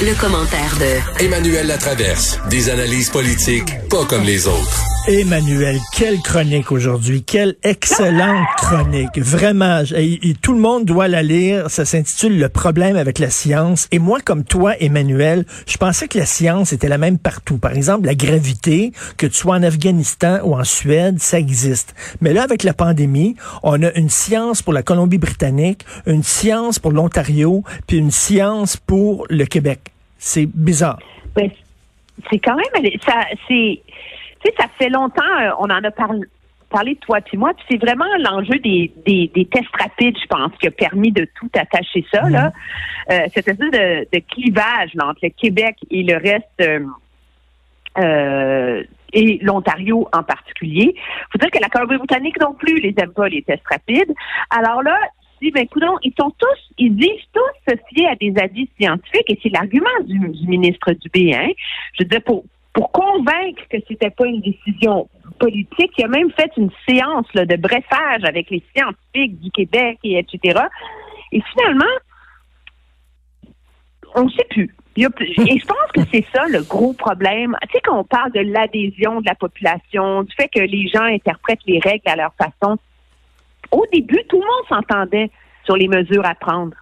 Le commentaire de Emmanuel Latraverse. Des analyses politiques pas comme les autres. Emmanuel, quelle chronique aujourd'hui, quelle excellente chronique. Vraiment, et, tout le monde doit la lire. Ça s'intitule Le problème avec la science. Et moi, comme toi, Emmanuel, je pensais que la science était la même partout. Par exemple, la gravité, que tu sois en Afghanistan ou en Suède, ça existe. Mais là, avec la pandémie, on a une science pour la Colombie-Britannique, une science pour l'Ontario, puis une science pour le Québec. C'est bizarre. Ben, c'est quand même, ça, c'est, sais, ça fait longtemps, euh, on en a parlé parlé de toi puis moi, puis c'est vraiment l'enjeu des, des, des, tests rapides, je pense, qui a permis de tout attacher ça, là. Euh, cette espèce de, de clivage là, entre le Québec et le reste euh, euh, et l'Ontario en particulier. faut dire que la Colombie-Britannique non plus les aime pas, les tests rapides. Alors là, dit, ben, écoute, ils sont tous, ils disent tous se fier à des avis scientifiques, et c'est l'argument du, du, ministre Dubé, hein. Je veux dire, pour, pour convaincre que c'était pas une décision politique, il a même fait une séance de brefage avec les scientifiques du Québec et etc. Et finalement, on ne sait plus. Et je pense que c'est ça le gros problème. Tu sais, quand on parle de l'adhésion de la population, du fait que les gens interprètent les règles à leur façon, au début, tout le monde s'entendait sur les mesures à prendre.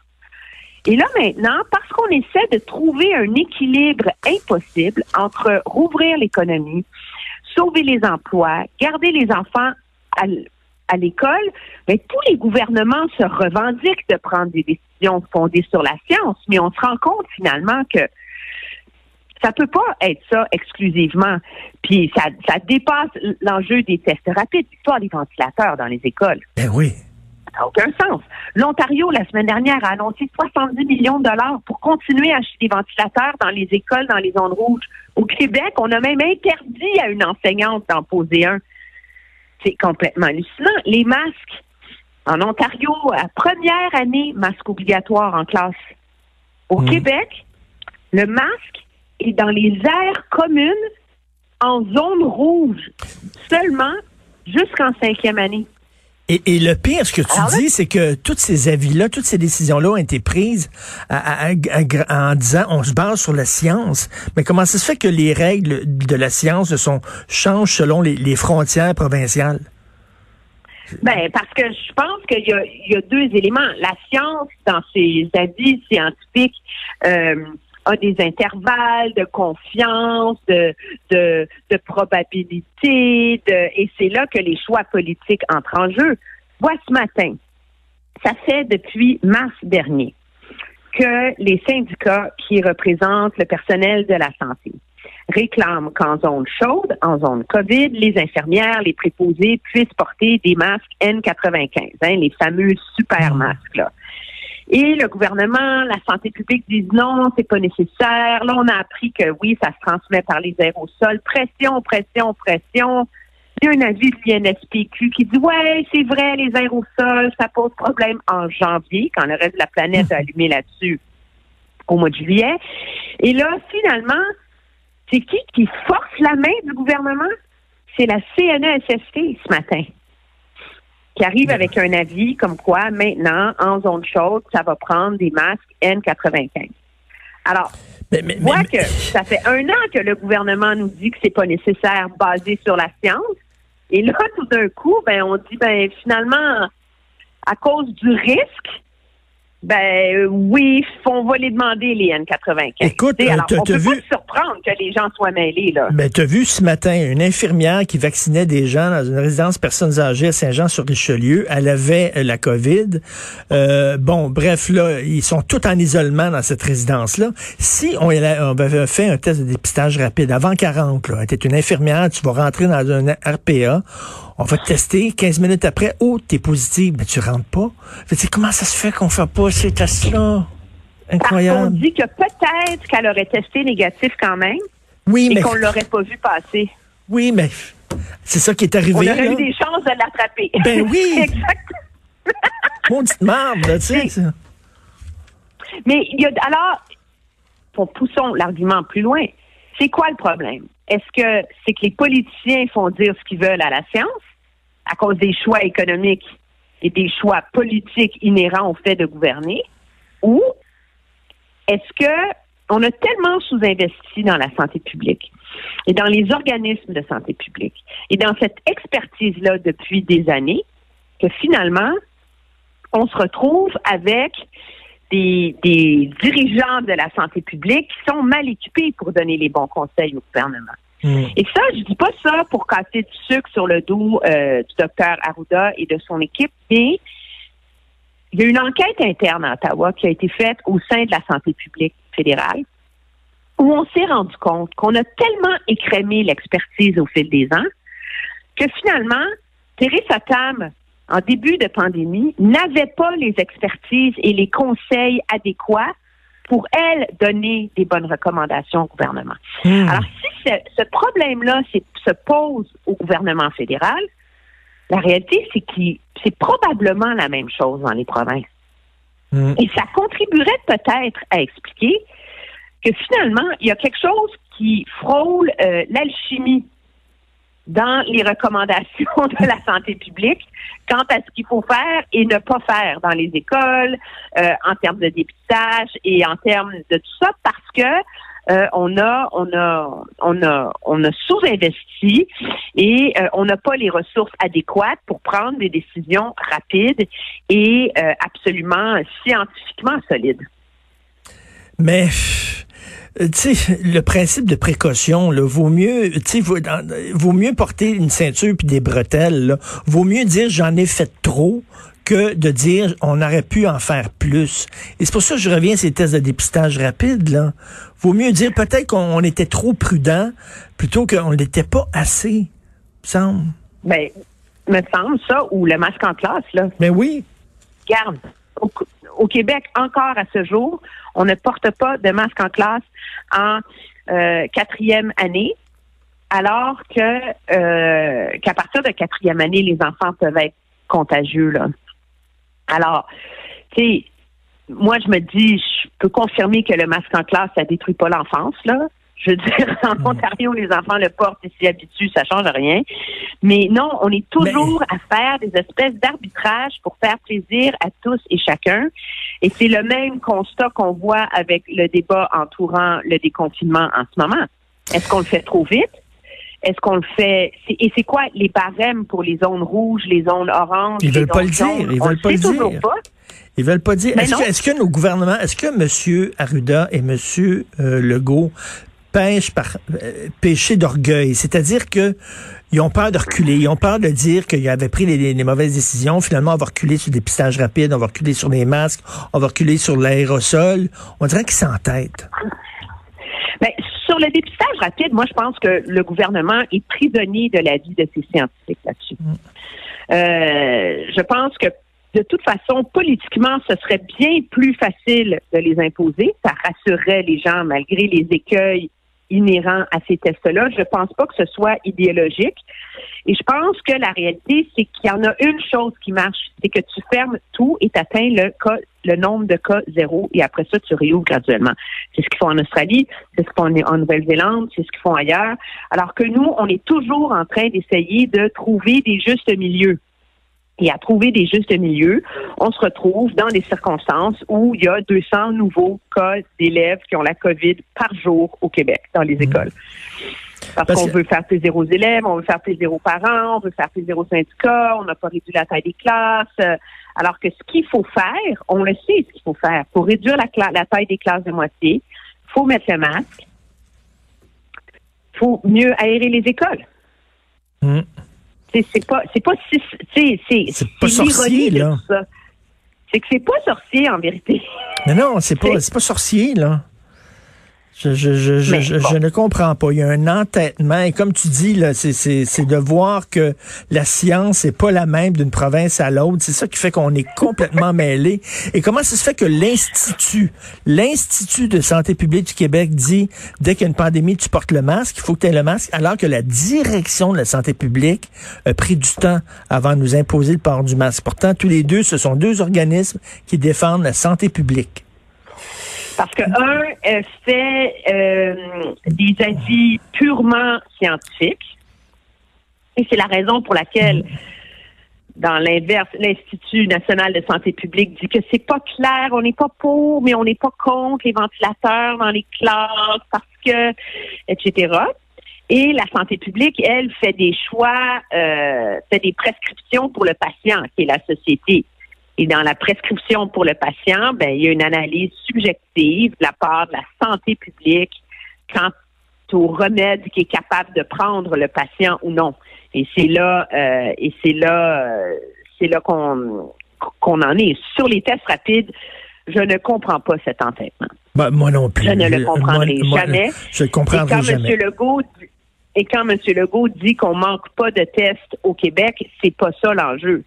Et là maintenant, parce qu'on essaie de trouver un équilibre impossible entre rouvrir l'économie, sauver les emplois, garder les enfants à, à l'école, mais tous les gouvernements se revendiquent de prendre des décisions fondées sur la science, mais on se rend compte finalement que ça peut pas être ça exclusivement. Puis ça, ça dépasse l'enjeu des tests rapides, l'histoire des ventilateurs dans les écoles. Ben oui. Ça n'a aucun sens. L'Ontario, la semaine dernière, a annoncé 70 millions de dollars pour continuer à acheter des ventilateurs dans les écoles, dans les zones rouges. Au Québec, on a même interdit à une enseignante d'en poser un. C'est complètement hallucinant. Les masques. En Ontario, à première année, masque obligatoire en classe. Au mmh. Québec, le masque est dans les aires communes en zone rouge seulement jusqu'en cinquième année. Et, et, le pire, ce que tu Alors, dis, c'est que tous ces avis-là, toutes ces décisions-là ont été prises à, à, à, en disant on se base sur la science. Mais comment ça se fait que les règles de la science sont, changent selon les, les frontières provinciales? Ben, parce que je pense qu'il y y a deux éléments. La science, dans ses avis scientifiques, euh, a des intervalles de confiance, de, de, de probabilité, de, et c'est là que les choix politiques entrent en jeu. Vois ce matin, ça fait depuis mars dernier que les syndicats qui représentent le personnel de la santé réclament qu'en zone chaude, en zone COVID, les infirmières, les préposés puissent porter des masques N95, hein, les fameux super masques là. Et le gouvernement, la santé publique disent non, c'est pas nécessaire. Là, on a appris que oui, ça se transmet par les aérosols. Pression, pression, pression. Il y a un avis de l'INSPQ qui dit ouais, c'est vrai, les aérosols, ça pose problème en janvier, quand le reste de la planète a allumé là-dessus au mois de juillet. Et là, finalement, c'est qui qui force la main du gouvernement? C'est la CNESST ce matin qui arrive avec un avis comme quoi maintenant, en zone chaude, ça va prendre des masques N95. Alors, mais, mais, vois mais, que ça fait un an que le gouvernement nous dit que c'est pas nécessaire basé sur la science. Et là, tout d'un coup, ben, on dit, ben, finalement, à cause du risque, ben oui, on va les demander les N95. Écoute, alors, on peut vu... pas se surprendre que les gens soient mêlés là. Ben t'as vu ce matin une infirmière qui vaccinait des gens dans une résidence personnes âgées à Saint-Jean-sur-Richelieu. Elle avait euh, la COVID. Euh, bon, bref là, ils sont tous en isolement dans cette résidence là. Si on, on avait fait un test de dépistage rapide avant 40, là, t'es une infirmière, tu vas rentrer dans un RPA. On va te tester 15 minutes après. Oh, t'es positif, mais tu rentres pas. Fait, comment ça se fait qu'on fait pas ces tests-là? Incroyable. Parce qu'on dit que peut-être qu'elle aurait testé négatif quand même. Oui, et mais. qu'on l'aurait pas vu passer. Oui, mais c'est ça qui est arrivé. On aurait là. eu des chances de l'attraper. Ben oui. Exactement. Maudite merde, tu sais. Ça. Mais il y a alors, poussons l'argument plus loin. C'est quoi le problème? Est-ce que c'est que les politiciens font dire ce qu'ils veulent à la science à cause des choix économiques et des choix politiques inhérents au fait de gouverner? Ou est-ce que on a tellement sous-investi dans la santé publique et dans les organismes de santé publique et dans cette expertise-là depuis des années que finalement, on se retrouve avec des, dirigeants de la santé publique qui sont mal équipés pour donner les bons conseils au gouvernement. Hmm. Et ça, je dis pas ça pour casser du sucre sur le dos euh, du docteur Arruda et de son équipe, mais il y a une enquête interne à Ottawa qui a été faite au sein de la santé publique fédérale où on s'est rendu compte qu'on a tellement écrémé l'expertise au fil des ans que finalement, Theresa Tam, en début de pandémie, n'avait pas les expertises et les conseils adéquats pour, elle, donner des bonnes recommandations au gouvernement. Hmm. Alors, si ce, problème-là se pose au gouvernement fédéral, la réalité, c'est que c'est probablement la même chose dans les provinces. Hmm. Et ça contribuerait peut-être à expliquer que finalement, il y a quelque chose qui frôle euh, l'alchimie dans les recommandations de la santé publique quant à ce qu'il faut faire et ne pas faire dans les écoles, euh, en termes de dépistage et en termes de tout ça, parce que euh, on a on a on a on a sous-investi et euh, on n'a pas les ressources adéquates pour prendre des décisions rapides et absolument scientifiquement solides. Mais euh, tu sais, le principe de précaution, là, vaut mieux, tu sais, vaut, mieux porter une ceinture puis des bretelles. Là. Vaut mieux dire j'en ai fait trop que de dire on aurait pu en faire plus. Et c'est pour ça que je reviens à ces tests de dépistage rapide. Là. Vaut mieux dire peut-être qu'on était trop prudent plutôt qu'on n'était pas assez, me semble. Ben, me semble ça, ou le masque en classe, là. Mais ben oui. Garde au Québec, encore à ce jour, on ne porte pas de masque en classe en euh, quatrième année, alors que euh, qu'à partir de quatrième année, les enfants peuvent être contagieux. Là. Alors, tu sais, moi, je me dis, je peux confirmer que le masque en classe, ça détruit pas l'enfance, là. Je veux dire, en mm. Ontario, les enfants le portent et s'y habituent, ça change rien. Mais non, on est toujours à faire des espèces d'arbitrage pour faire plaisir à tous et chacun. Et c'est le même constat qu'on voit avec le débat entourant le déconfinement en ce moment. Est-ce qu'on le fait trop vite? Est-ce qu'on le fait Et c'est quoi les barèmes pour les zones rouges, les zones oranges Ils veulent pas le dire. Ils veulent pas le dire. Ils veulent pas dire. Est-ce que, nos gouvernements, est-ce que M. Arruda et M. Euh, Legault pêche par euh, péché d'orgueil, c'est-à-dire que ils ont peur de reculer, ils ont peur de dire qu'ils avaient pris les, mauvaises décisions. Finalement, on va reculer sur des pistages rapides, on va reculer sur les masques, on va reculer sur l'aérosol. On dirait qu'ils s'entêtent. Ben, sur le dépistage rapide, moi, je pense que le gouvernement est prisonnier de l'avis de ses scientifiques là-dessus. Mm. Euh, je pense que de toute façon, politiquement, ce serait bien plus facile de les imposer. Ça rassurerait les gens malgré les écueils inhérent à ces tests-là. Je ne pense pas que ce soit idéologique. Et je pense que la réalité, c'est qu'il y en a une chose qui marche, c'est que tu fermes tout et tu atteins le cas, le nombre de cas zéro et après ça, tu réouvres graduellement. C'est ce qu'ils font en Australie, c'est ce qu'ils font en Nouvelle-Zélande, c'est ce qu'ils font ailleurs. Alors que nous, on est toujours en train d'essayer de trouver des justes milieux et à trouver des justes milieux, on se retrouve dans des circonstances où il y a 200 nouveaux cas d'élèves qui ont la COVID par jour au Québec dans les mmh. écoles. Parce, qu'on veut faire plaisir aux élèves, on veut faire plaisir aux parents, on veut faire plaisir aux syndicats, on n'a pas réduit la taille des classes. Alors que ce qu'il faut faire, on le sait ce qu'il faut faire. Pour réduire la, la taille des classes de moitié, il faut mettre le masque, il faut mieux aérer les écoles. Mmh c'est pas c'est pas c'est c'est pas sorcier là. C'est que c'est pas sorcier en vérité. Mais non, c'est pas c'est pas sorcier là. Je, je, je, je, je, ne comprends pas. Il y a un entêtement. Et comme tu dis, là, c'est, c'est, c'est de voir que la science n'est pas la même d'une province à l'autre. C'est ça qui fait qu'on est complètement mêlé. Et comment ça se fait que l'Institut, l'Institut de santé publique du Québec dit, dès qu'il y a une pandémie, tu portes le masque, il faut que tu aies le masque, alors que la direction de la santé publique a pris du temps avant de nous imposer le port du masque. Pourtant, tous les deux, ce sont deux organismes qui défendent la santé publique. Parce que un fait euh, des avis purement scientifiques, et c'est la raison pour laquelle dans l'inverse, l'Institut national de santé publique dit que c'est pas clair, on n'est pas pour, mais on n'est pas contre les ventilateurs dans les classes parce que, etc. Et la santé publique, elle, fait des choix, euh, fait des prescriptions pour le patient, qui est la société. Et dans la prescription pour le patient, ben, il y a une analyse subjective de la part de la santé publique quant au remède qui est capable de prendre le patient ou non. Et c'est là, euh, et c'est là, euh, c'est là qu'on qu'on en est. Sur les tests rapides, je ne comprends pas cet entêtement. Ben, moi non plus. Je ne le comprendrai jamais. Je le comprendrai et quand jamais. M. Legault, et quand M. Legault dit qu'on manque pas de tests au Québec, c'est pas ça l'enjeu.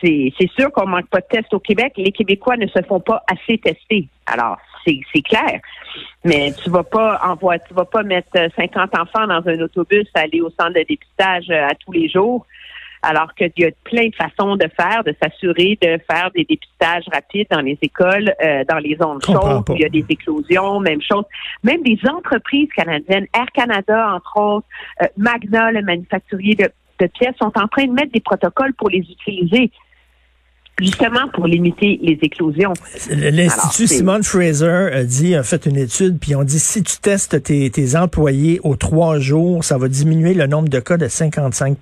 C'est sûr qu'on manque pas de tests au Québec. Les Québécois ne se font pas assez tester. Alors, c'est clair. Mais tu vas pas envoyer, tu vas pas mettre 50 enfants dans un autobus aller au centre de dépistage à tous les jours alors qu'il y a plein de façons de faire, de s'assurer de faire des dépistages rapides dans les écoles, euh, dans les zones chaudes, où il y a des éclosions, même chose. Même des entreprises canadiennes, Air Canada, entre autres, euh, Magna, le manufacturier de, de pièces, sont en train de mettre des protocoles pour les utiliser justement pour limiter les éclosions. L'Institut Simon Fraser a dit, a fait une étude, puis on dit si tu testes tes, tes, employés aux trois jours, ça va diminuer le nombre de cas de 55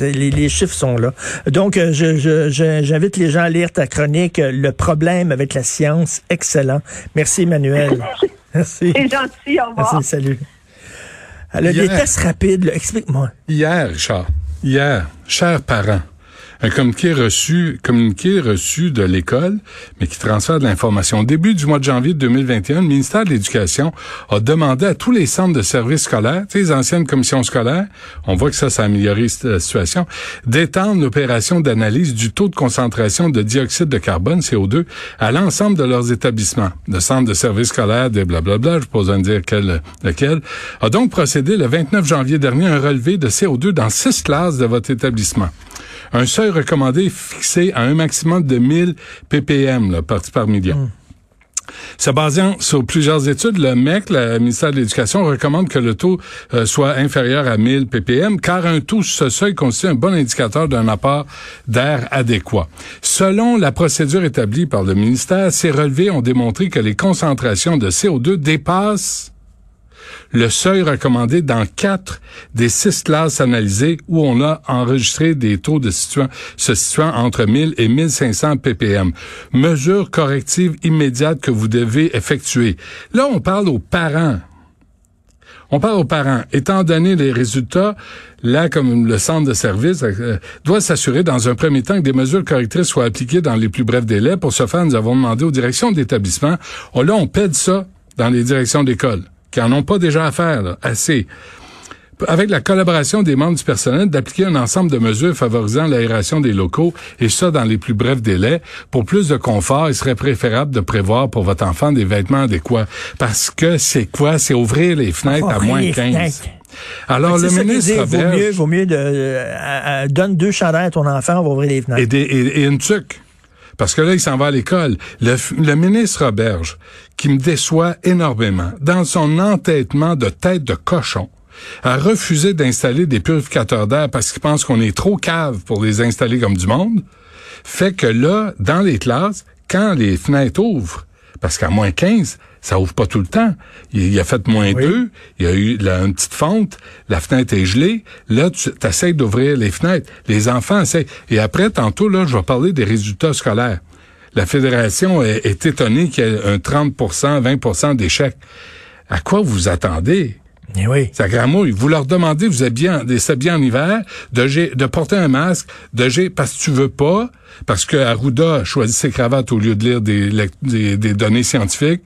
les, les chiffres sont là. Donc, euh, je, j'invite les gens à lire ta chronique, euh, Le problème avec la science. Excellent. Merci, Emmanuel. Merci. C'est gentil, au revoir. Merci, salut. Alors, les tests rapides, explique-moi. Hier, Richard, hier, chers parents, un communiqué reçu, communiqué reçu de l'école, mais qui transfère de l'information. Au début du mois de janvier 2021, le ministère de l'Éducation a demandé à tous les centres de services scolaires, les anciennes commissions scolaires, on voit que ça, ça a la situation, d'étendre l'opération d'analyse du taux de concentration de dioxyde de carbone, CO2, à l'ensemble de leurs établissements. Le centre de services scolaires, des blablabla, je pose à dire quel, lequel, a donc procédé le 29 janvier dernier un relevé de CO2 dans six classes de votre établissement un seuil recommandé fixé à un maximum de 1000 ppm là, parties par million. Mm. Se basant sur plusieurs études, le MEC, le ministère de l'Éducation, recommande que le taux euh, soit inférieur à 1000 ppm, car un taux ce seuil constitue un bon indicateur d'un apport d'air adéquat. Selon la procédure établie par le ministère, ces relevés ont démontré que les concentrations de CO2 dépassent le seuil recommandé dans quatre des six classes analysées où on a enregistré des taux de situant, se situant entre 1000 et 1500 ppm. Mesure corrective immédiate que vous devez effectuer. Là, on parle aux parents. On parle aux parents. Étant donné les résultats, là, comme le centre de service euh, doit s'assurer dans un premier temps que des mesures correctrices soient appliquées dans les plus brefs délais. Pour ce faire, nous avons demandé aux directions d'établissement. Oh, là, on pède ça dans les directions d'école qui en ont pas déjà à faire, assez avec la collaboration des membres du personnel, d'appliquer un ensemble de mesures favorisant l'aération des locaux, et ça dans les plus brefs délais. Pour plus de confort, il serait préférable de prévoir pour votre enfant des vêtements adéquats. Parce que c'est quoi? C'est ouvrir les fenêtres à moins 15. Alors, le ministre Vaut mieux, vaut mieux de, euh, donne deux chandelles à ton enfant, on va ouvrir les fenêtres. Et, des, et, et une tuque. Parce que là, il s'en va à l'école. Le, ministre Roberge, qui me déçoit énormément, dans son entêtement de tête de cochon, a refusé d'installer des purificateurs d'air parce qu'il pense qu'on est trop cave pour les installer comme du monde, fait que là, dans les classes, quand les fenêtres ouvrent, parce qu'à moins 15, ça ouvre pas tout le temps. Il, a fait moins 2, il y a eu une petite fente, la fenêtre est gelée. Là, tu essaies d'ouvrir les fenêtres. Les enfants essayent. Et après, tantôt, là, je vais parler des résultats scolaires. La fédération est, est étonnée qu'il y ait un 30% 20% d'échecs. À quoi vous attendez? Eh oui. Ça gramouille. Vous leur demandez, vous êtes bien, bien en hiver, de, de porter un masque, de parce que tu veux pas, parce que Arruda a choisi ses cravates au lieu de lire des, des, données scientifiques,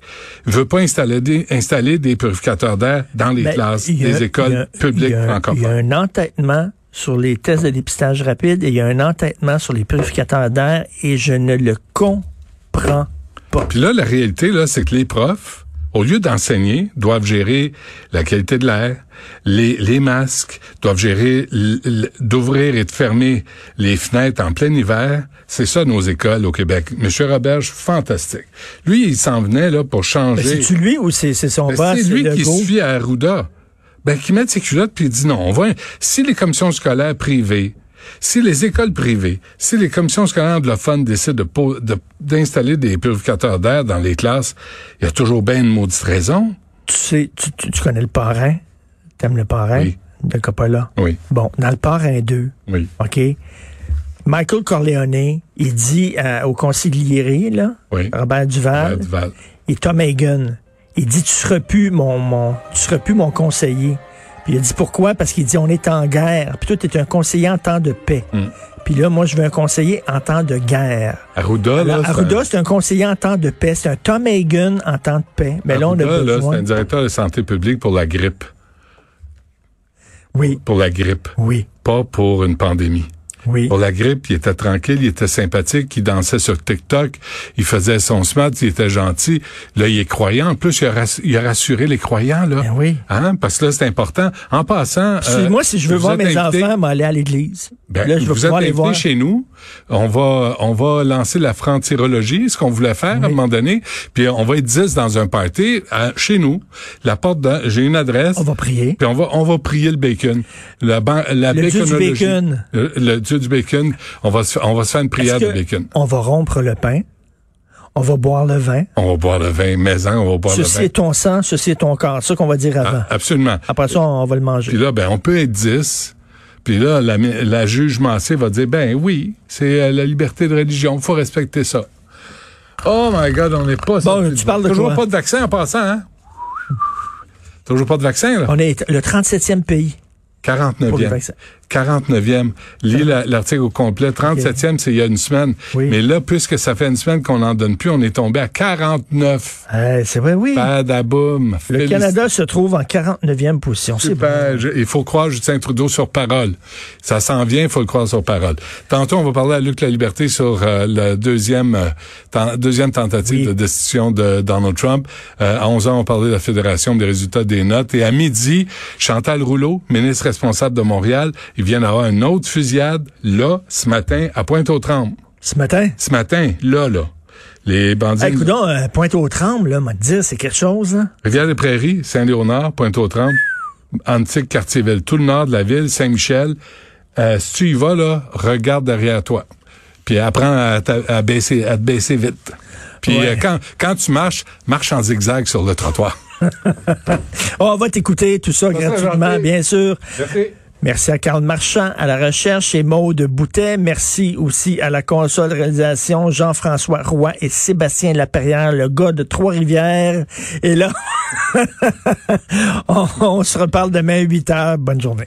veut pas installer des, installer des purificateurs d'air dans les ben, classes des écoles publiques francophones. Il y a un entêtement sur les tests de dépistage rapide et il y a un entêtement sur les purificateurs d'air et je ne le comprends pas. Puis là, la réalité, là, c'est que les profs, au lieu d'enseigner, doivent gérer la qualité de l'air, les, les masques, doivent gérer d'ouvrir et de fermer les fenêtres en plein hiver. C'est ça nos écoles au Québec. Monsieur Roberge, fantastique. Lui, il s'en venait là pour changer. C'est-tu lui ou c'est son boss? C'est lui qui suit à Arruda. Ben, qui met ses culottes puis il dit non, on va, si les commissions scolaires privées Si les écoles privées, si les commissions scolaires anglophones décident de, de, d'installer des purificateurs d'air dans les classes, il y a toujours bien une maudite raison. Tu sais, tu, tu, tu connais le parrain? T'aimes le parrain? Oui. De Coppola? Oui. Bon, dans le parrain 2, Oui. OK? Michael Corleone, il dit euh, au consigliere, là, Oui. Robert Duval, Ouais, Duval. et Tom Hagen, il dit tu seras plus mon, mon tu seras plus mon conseiller. Puis il a dit pourquoi? Parce qu'il dit on est en guerre. Puis toi tu es un conseiller en temps de paix. Mm. Puis là moi je veux un conseiller en temps de guerre. Arruda, là. Alors, Arruda un- c'est un conseiller en temps de paix, c'est un Tom Hagen en temps de paix. Mais là on a là, c'est besoin. un directeur de santé publique pour la grippe. Oui, Pour la grippe. oui, Pas pour une pandémie. Oui. Pour la grippe, il était tranquille, il était sympathique, il dansait sur TikTok, il faisait son smart, il était gentil. Là, il est croyant. En plus, il a, rass- il a rassuré les croyants, là. Ben oui. Hein? Parce que là, c'est important. En passant... Euh, moi si je veux voir mes invité- enfants, m'aller à l'église. Ben, là je veux vous êtes pouvoir les voir. chez nous. On va, on va lancer la franc-tirologie, ce qu'on voulait faire à un moment donné. Puis on va être 10 dans un party à- chez nous. La porte j'ai une adresse. On va prier. Puis on va, on va prier le bacon. La, ban- la Le dieu du baconologie. bacon. Le, le dieu du bacon. On va se, on va se faire une prière de bacon. On va rompre le pain? On va boire le vin? On va boire le vin maison, on va boire Ceci le vin. est ton sang, ceci est ton corps. C'est ça qu'on va dire avant. Ah, absolument. Après ça, on va le manger. Puis là, ben, on peut être 10. Puis là, la, la juge Massé va dire, ben oui, c'est euh, la liberté de religion, faut respecter ça. Oh my God, on n'est pas... Bon, tu parles de Toujours quoi? pas de vaccin en passant, hein? Toujours pas de vaccin, là? On est le 37e pays pour les 49e. Vaccins. 49e. Lis la- l'article au complet. 37e, c'est il y a une semaine. Oui. Mais là, puisque ça fait une semaine qu'on n'en donne plus, on est tombé à 49. Euh, c'est vrai, oui. Badaboum. Le Canada se trouve en 49e position. C'est il faut croire Justin Trudeau sur parole. Ça s'en vient, il faut le croire sur parole. Tantôt, on va parler à Luc La Liberté sur euh, la deuxième, euh, ten- deuxième tentative Oui. de destitution de Donald Trump. Euh, à 11 ans, on parlait de la Fédération des résultats des notes. Et à midi, Chantal Rouleau, ministre responsable de Montréal, il vient d'avoir une autre fusillade, là, ce matin, à Pointe-aux-Trembles. Ce matin, Ce matin, là, là. Les bandits... hey, coudonc, euh, Pointe-aux-Trembles, là, m'a dire, c'est quelque chose. hein? Rivière-des-Prairies, Saint-Léonard, Pointe-aux-Trembles, antique quartier-ville, tout le nord de la ville, Saint-Michel. Euh, si tu y vas, là, regarde derrière toi. Puis apprends à, baisser, à te baisser vite. Puis Ouais. euh, quand, quand tu marches, marche en zigzag sur le trottoir. Oh, on va t'écouter tout ça gratuitement, bien sûr. Merci. Merci à Carl Marchand à la recherche et Maude Boutet. Merci aussi à la console réalisation Jean-François Roy et Sébastien Laperrière, le gars de Trois-Rivières. Et là, on, on se reparle demain à 8 heures. Bonne journée.